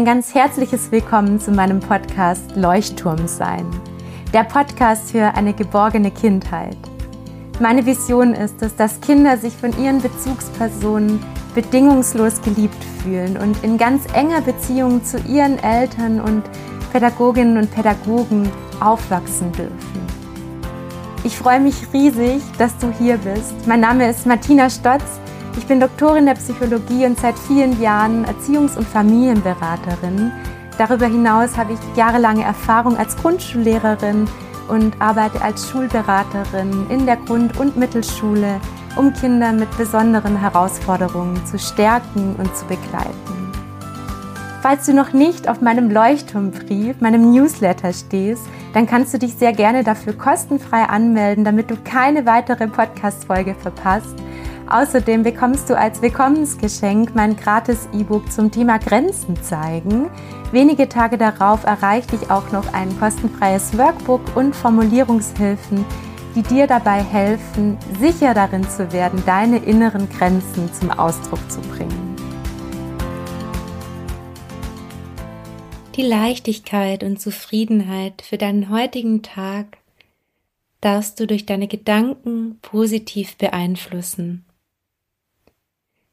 Ein ganz herzliches Willkommen zu meinem Podcast Leuchtturm sein. Der Podcast für eine geborgene Kindheit. Meine Vision ist es, dass Kinder sich von ihren Bezugspersonen bedingungslos geliebt fühlen und in ganz enger Beziehung zu ihren Eltern und Pädagoginnen und Pädagogen aufwachsen dürfen. Ich freue mich riesig, dass du hier bist. Mein Name ist Martina Stotz ich bin Doktorin der Psychologie und seit vielen Jahren Erziehungs- und Familienberaterin. Darüber hinaus habe ich jahrelange Erfahrung als Grundschullehrerin und arbeite als Schulberaterin in der Grund- und Mittelschule, um Kinder mit besonderen Herausforderungen zu stärken und zu begleiten. Falls du noch nicht auf meinem Leuchtturmbrief, meinem Newsletter stehst, dann kannst du dich sehr gerne dafür kostenfrei anmelden, damit du keine weitere Podcast-Folge verpasst Außerdem bekommst du als Willkommensgeschenk mein gratis E-Book zum Thema Grenzen zeigen. Wenige Tage darauf erreicht dich auch noch ein kostenfreies Workbook und Formulierungshilfen, die dir dabei helfen, sicher darin zu werden, deine inneren Grenzen zum Ausdruck zu bringen. Die Leichtigkeit und Zufriedenheit für deinen heutigen Tag darfst du durch deine Gedanken positiv beeinflussen.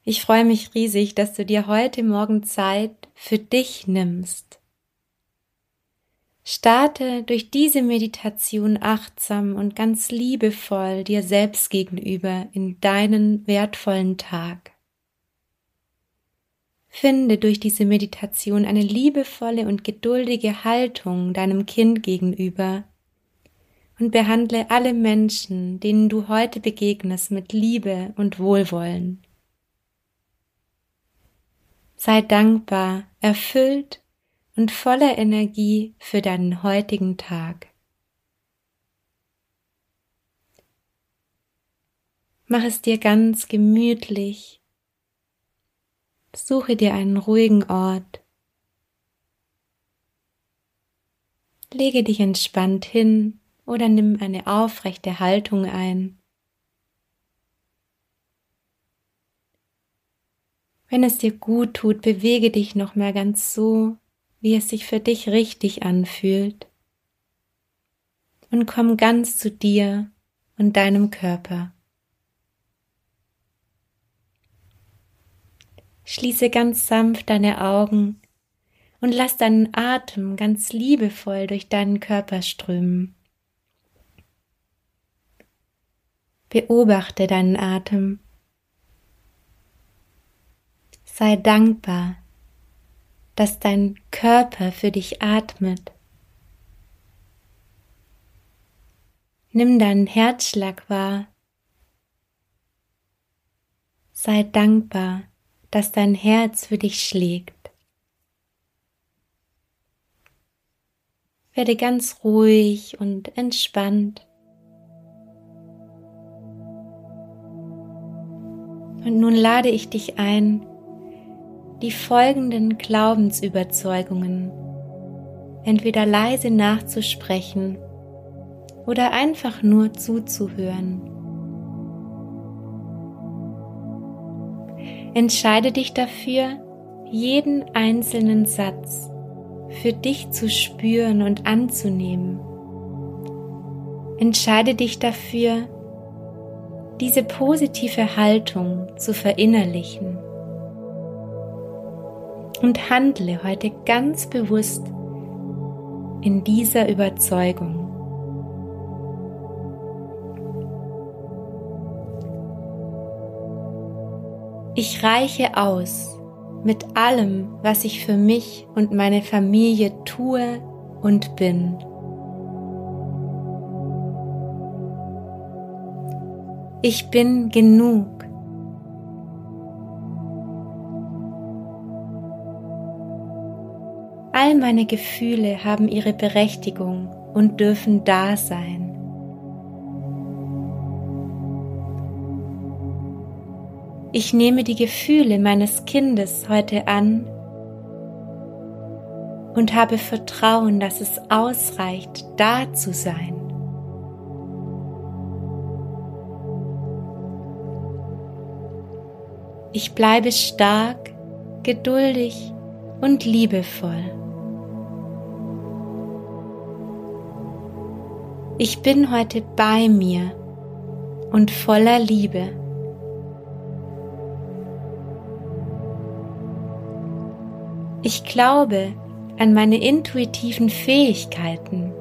Ich freue mich riesig, dass du dir heute Morgen Zeit für dich nimmst. Starte durch diese Meditation achtsam und ganz liebevoll dir selbst gegenüber in deinen wertvollen Tag. Finde durch diese Meditation eine liebevolle und geduldige Haltung deinem Kind gegenüber und behandle alle Menschen, denen du heute begegnest, mit Liebe und Wohlwollen. Sei dankbar, erfüllt und voller Energie für deinen heutigen Tag. Mach es dir ganz gemütlich. Suche dir einen ruhigen Ort. Lege dich entspannt hin oder nimm eine aufrechte Haltung ein. Wenn es dir gut tut, bewege dich noch mal ganz so, wie es sich für dich richtig anfühlt. Und komm ganz zu dir und deinem Körper. Schließe ganz sanft deine Augen und lass deinen Atem ganz liebevoll durch deinen Körper strömen. Beobachte deinen Atem Sei dankbar, dass dein Körper für dich atmet. Nimm deinen Herzschlag wahr. Sei dankbar, dass dein Herz für dich schlägt. Werde ganz ruhig und entspannt. Und nun lade ich dich ein, die folgenden Glaubensüberzeugungen entweder leise nachzusprechen oder einfach nur zuzuhören. Entscheide dich dafür, jeden einzelnen Satz für dich zu spüren und anzunehmen. Entscheide dich dafür, diese positive Haltung zu verinnerlichen und handle heute ganz bewusst in dieser Überzeugung. Ich reiche aus mit allem, was ich für mich und meine Familie tue und bin. Ich bin genug. Meine Gefühle haben ihre Berechtigung und dürfen da sein. Ich nehme die Gefühle meines Kindes heute an und habe Vertrauen, dass es ausreicht, da zu sein. Ich bleibe stark, geduldig und liebevoll. Ich bin heute bei mir und voller Liebe. Ich glaube an meine intuitiven Fähigkeiten.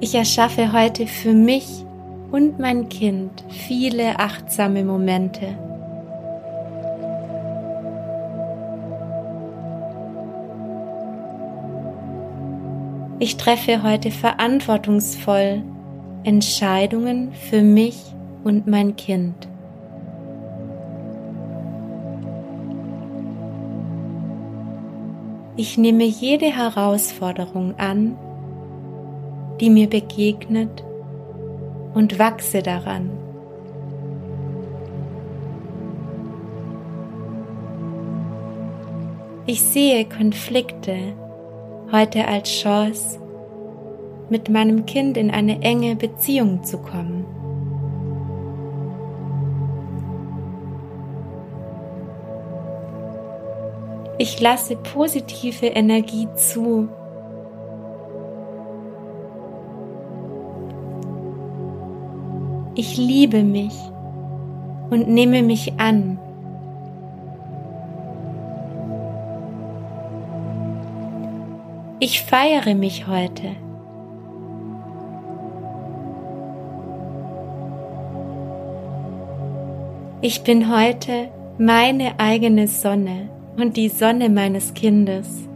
Ich erschaffe heute für mich und mein Kind viele achtsame Momente. Ich treffe heute verantwortungsvoll Entscheidungen für mich und mein Kind. Ich nehme jede Herausforderung an, die mir begegnet und wachse daran. Ich sehe Konflikte heute als Chance, mit meinem Kind in eine enge Beziehung zu kommen. Ich lasse positive Energie zu. Ich liebe mich und nehme mich an. Ich feiere mich heute. Ich bin heute meine eigene Sonne und die Sonne meines Kindes.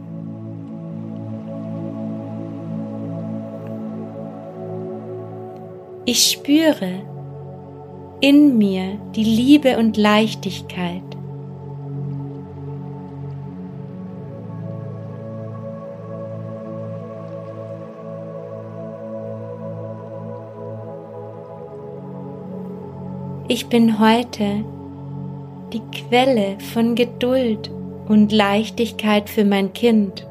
Ich spüre in mir die Liebe und Leichtigkeit. Ich bin heute die Quelle von Geduld und Leichtigkeit für mein Kind.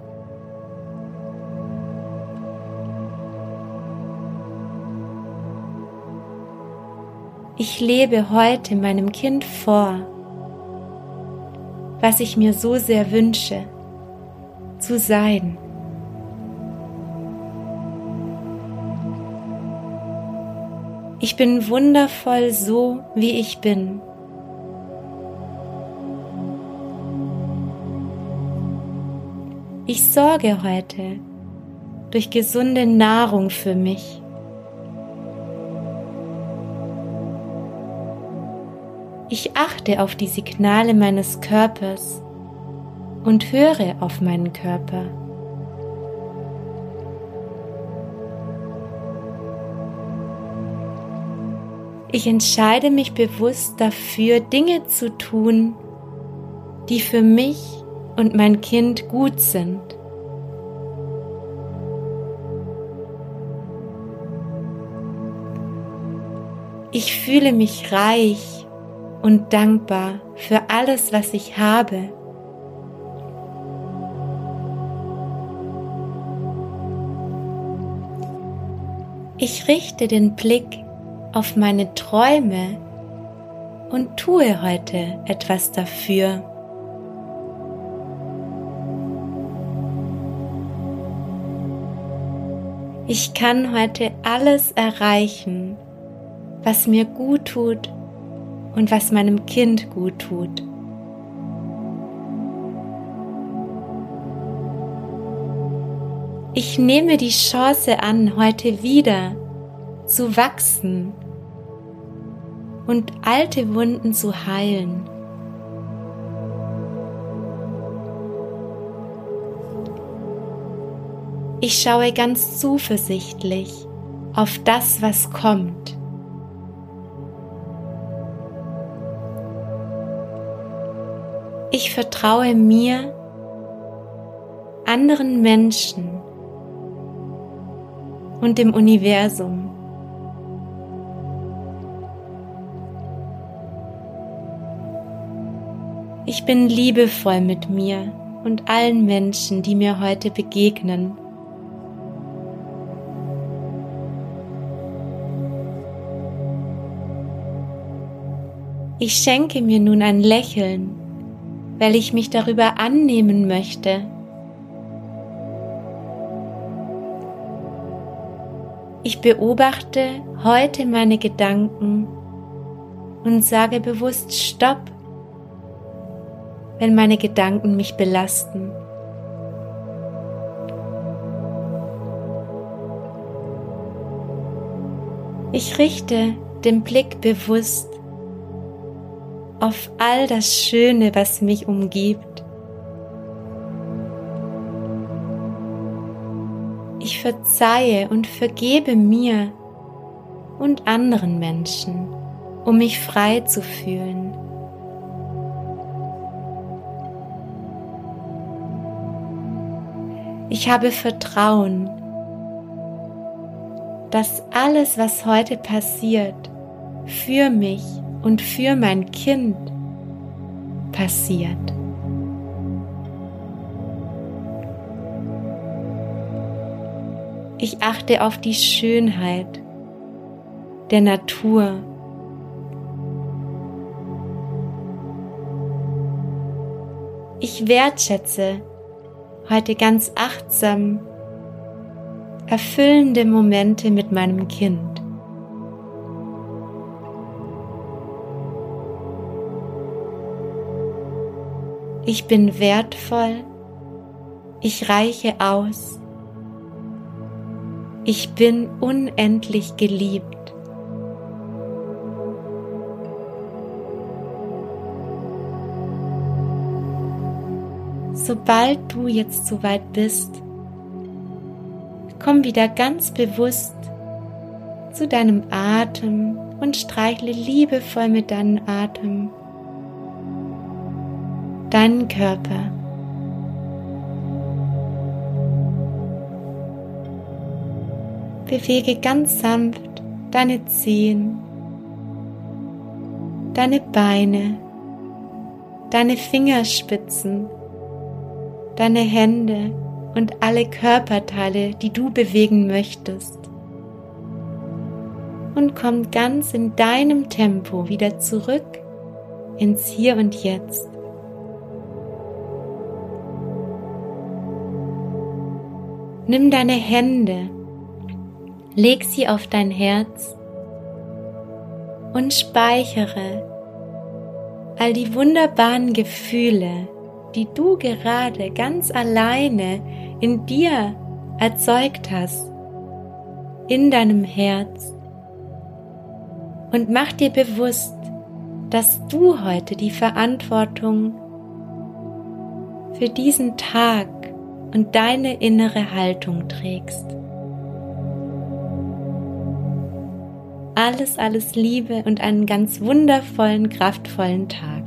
Ich lebe heute meinem Kind vor, was ich mir so sehr wünsche, zu sein. Ich bin wundervoll so, wie ich bin. Ich sorge heute durch gesunde Nahrung für mich. Ich achte auf die Signale meines Körpers und höre auf meinen Körper. Ich entscheide mich bewusst dafür, Dinge zu tun, die für mich und mein Kind gut sind. Ich fühle mich reich und dankbar für alles, was ich habe. Ich richte den Blick auf meine Träume und tue heute etwas dafür. Ich kann heute alles erreichen, was mir gut tut und was meinem Kind gut tut. Ich nehme die Chance an, heute wieder zu wachsen und alte Wunden zu heilen. Ich schaue ganz zuversichtlich auf das, was kommt. Ich vertraue mir, anderen Menschen und dem Universum. Ich bin liebevoll mit mir und allen Menschen, die mir heute begegnen. Ich schenke mir nun ein Lächeln, weil ich mich darüber annehmen möchte. Ich beobachte heute meine Gedanken und sage bewusst Stopp, wenn meine Gedanken mich belasten. Ich richte den Blick bewusst auf all das Schöne, was mich umgibt. Ich verzeihe und vergebe mir und anderen Menschen, um mich frei zu fühlen. Ich habe Vertrauen dass alles, was heute passiert, für mich und für mein Kind passiert. Ich achte auf die Schönheit der Natur. Ich wertschätze heute ganz achtsam erfüllende Momente mit meinem Kind. Ich bin wertvoll, ich reiche aus, ich bin unendlich geliebt. Sobald du jetzt soweit bist, Komm wieder ganz bewusst zu deinem Atem und streichle liebevoll mit deinem Atem deinen Körper. Bewege ganz sanft deine Zehen, deine Beine, deine Fingerspitzen, deine Hände und alle Körperteile, die du bewegen möchtest. Und komm ganz in deinem Tempo wieder zurück ins Hier und Jetzt. Nimm deine Hände, leg sie auf dein Herz und speichere all die wunderbaren Gefühle, die du gerade ganz alleine in dir erzeugt hast, in deinem Herz. Und mach dir bewusst, dass du heute die Verantwortung für diesen Tag und deine innere Haltung trägst. Alles, alles Liebe und einen ganz wundervollen, kraftvollen Tag.